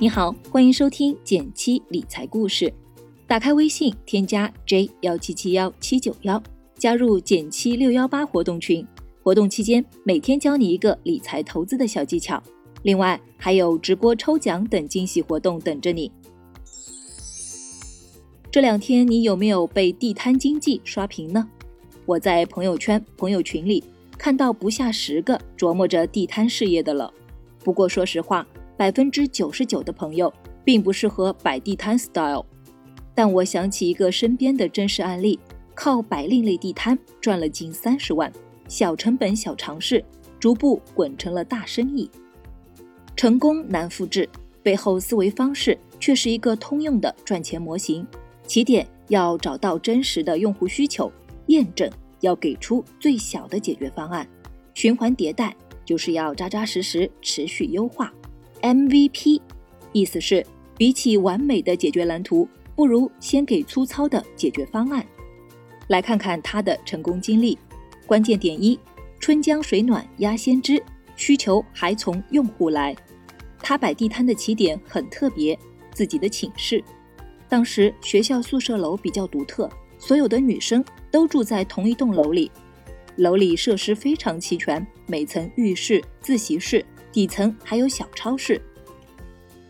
你好，欢迎收听减七理财故事。打开微信，添加 j 幺七七幺七九幺，加入减七六幺八活动群。活动期间，每天教你一个理财投资的小技巧，另外还有直播抽奖等惊喜活动等着你。这两天你有没有被地摊经济刷屏呢？我在朋友圈、朋友群里看到不下十个琢磨着地摊事业的了。不过说实话。百分之九十九的朋友并不适合摆地摊 style，但我想起一个身边的真实案例，靠摆另类地摊赚了近三十万，小成本小尝试，逐步滚成了大生意。成功难复制，背后思维方式却是一个通用的赚钱模型。起点要找到真实的用户需求，验证要给出最小的解决方案，循环迭代就是要扎扎实实持续优化。MVP，意思是比起完美的解决蓝图，不如先给粗糙的解决方案。来看看他的成功经历。关键点一：春江水暖鸭先知，需求还从用户来。他摆地摊的起点很特别，自己的寝室。当时学校宿舍楼比较独特，所有的女生都住在同一栋楼里，楼里设施非常齐全，每层浴室、自习室。底层还有小超市。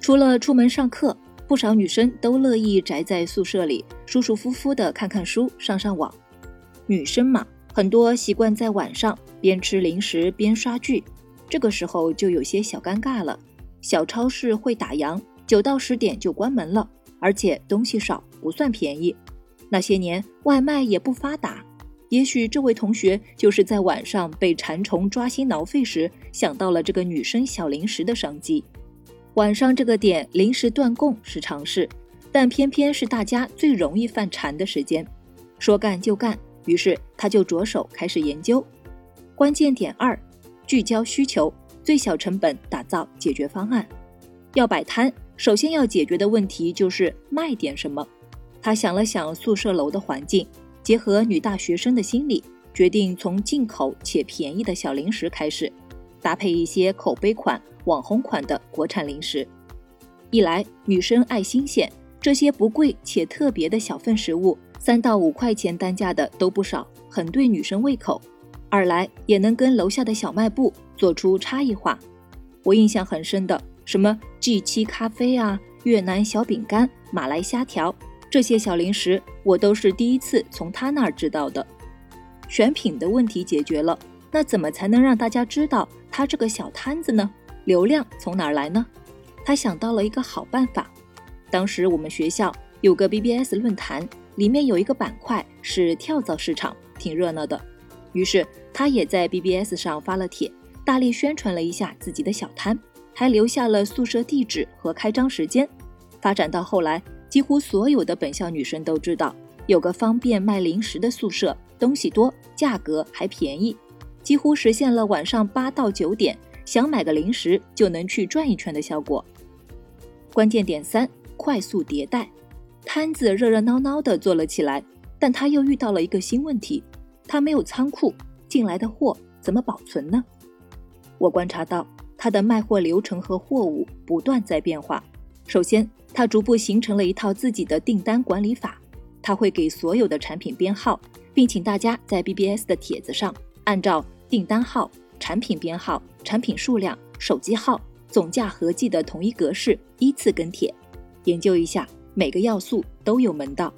除了出门上课，不少女生都乐意宅在宿舍里，舒舒服服的看看书、上上网。女生嘛，很多习惯在晚上边吃零食边刷剧，这个时候就有些小尴尬了。小超市会打烊，九到十点就关门了，而且东西少，不算便宜。那些年外卖也不发达。也许这位同学就是在晚上被馋虫抓心挠肺时，想到了这个女生小零食的商机。晚上这个点临时断供是常事，但偏偏是大家最容易犯馋的时间。说干就干，于是他就着手开始研究。关键点二：聚焦需求，最小成本打造解决方案。要摆摊，首先要解决的问题就是卖点什么。他想了想宿舍楼的环境。结合女大学生的心理，决定从进口且便宜的小零食开始，搭配一些口碑款、网红款的国产零食。一来，女生爱新鲜，这些不贵且特别的小份食物，三到五块钱单价的都不少，很对女生胃口；二来，也能跟楼下的小卖部做出差异化。我印象很深的，什么 G 七咖啡啊，越南小饼干、马来虾条。这些小零食我都是第一次从他那儿知道的。选品的问题解决了，那怎么才能让大家知道他这个小摊子呢？流量从哪儿来呢？他想到了一个好办法。当时我们学校有个 BBS 论坛，里面有一个板块是跳蚤市场，挺热闹的。于是他也在 BBS 上发了帖，大力宣传了一下自己的小摊，还留下了宿舍地址和开张时间。发展到后来。几乎所有的本校女生都知道，有个方便卖零食的宿舍，东西多，价格还便宜，几乎实现了晚上八到九点想买个零食就能去转一圈的效果。关键点三：快速迭代，摊子热热闹闹的做了起来，但他又遇到了一个新问题，他没有仓库，进来的货怎么保存呢？我观察到他的卖货流程和货物不断在变化。首先，他逐步形成了一套自己的订单管理法。他会给所有的产品编号，并请大家在 BBS 的帖子上按照订单号、产品编号、产品数量、手机号、总价合计的统一格式依次跟帖。研究一下每个要素都有门道。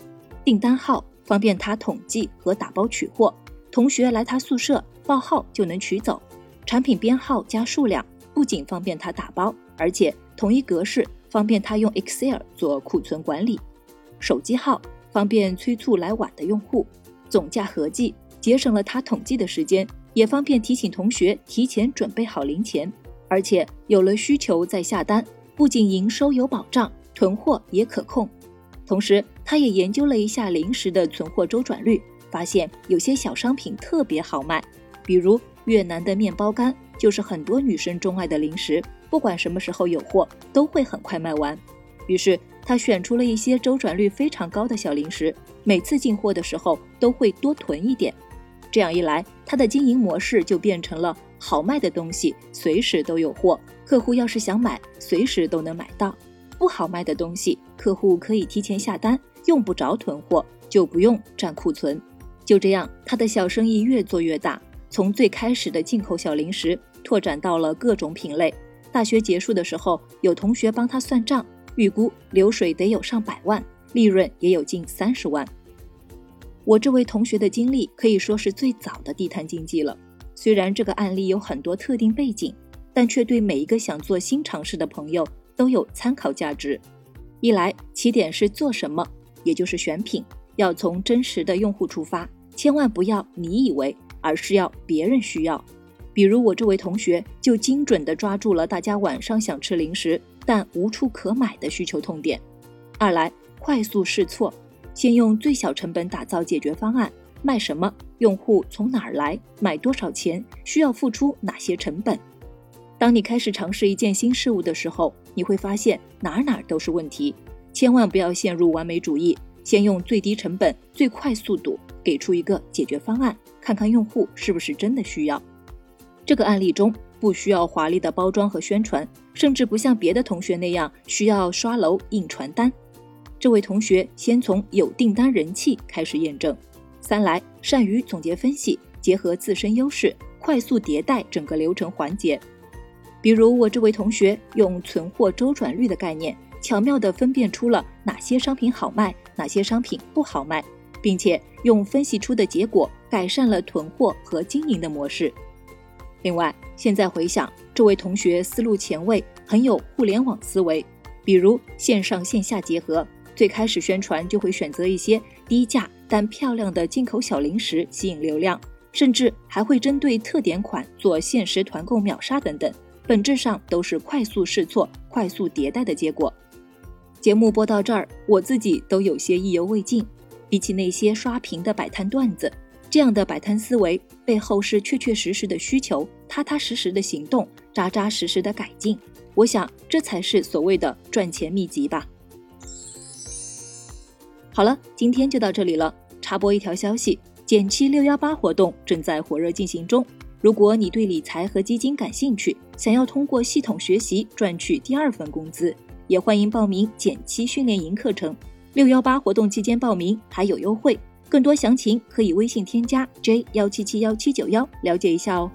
订单号方便他统计和打包取货，同学来他宿舍报号就能取走。产品编号加数量不仅方便他打包，而且统一格式。方便他用 Excel 做库存管理，手机号方便催促来晚的用户，总价合计节省了他统计的时间，也方便提醒同学提前准备好零钱，而且有了需求再下单，不仅营收有保障，囤货也可控。同时，他也研究了一下零食的存货周转率，发现有些小商品特别好卖，比如越南的面包干，就是很多女生钟爱的零食。不管什么时候有货，都会很快卖完。于是他选出了一些周转率非常高的小零食，每次进货的时候都会多囤一点。这样一来，他的经营模式就变成了好卖的东西随时都有货，客户要是想买，随时都能买到。不好卖的东西，客户可以提前下单，用不着囤货，就不用占库存。就这样，他的小生意越做越大，从最开始的进口小零食，拓展到了各种品类。大学结束的时候，有同学帮他算账，预估流水得有上百万，利润也有近三十万。我这位同学的经历可以说是最早的地摊经济了。虽然这个案例有很多特定背景，但却对每一个想做新尝试的朋友都有参考价值。一来，起点是做什么，也就是选品，要从真实的用户出发，千万不要你以为，而是要别人需要。比如我这位同学就精准地抓住了大家晚上想吃零食但无处可买的需求痛点。二来，快速试错，先用最小成本打造解决方案，卖什么，用户从哪儿来，买多少钱，需要付出哪些成本。当你开始尝试一件新事物的时候，你会发现哪哪都是问题，千万不要陷入完美主义，先用最低成本、最快速度给出一个解决方案，看看用户是不是真的需要。这个案例中不需要华丽的包装和宣传，甚至不像别的同学那样需要刷楼印传单。这位同学先从有订单人气开始验证。三来，善于总结分析，结合自身优势，快速迭代整个流程环节。比如我这位同学用存货周转率的概念，巧妙地分辨出了哪些商品好卖，哪些商品不好卖，并且用分析出的结果改善了囤货和经营的模式。另外，现在回想，这位同学思路前卫，很有互联网思维。比如线上线下结合，最开始宣传就会选择一些低价但漂亮的进口小零食吸引流量，甚至还会针对特点款做限时团购秒杀等等。本质上都是快速试错、快速迭代的结果。节目播到这儿，我自己都有些意犹未尽。比起那些刷屏的摆摊段子。这样的摆摊思维背后是确确实实的需求，踏踏实实的行动，扎扎实实的改进。我想这才是所谓的赚钱秘籍吧。好了，今天就到这里了。插播一条消息：减七六幺八活动正在火热进行中。如果你对理财和基金感兴趣，想要通过系统学习赚取第二份工资，也欢迎报名减七训练营课程。六幺八活动期间报名还有优惠。更多详情可以微信添加 j 幺七七幺七九幺了解一下哦。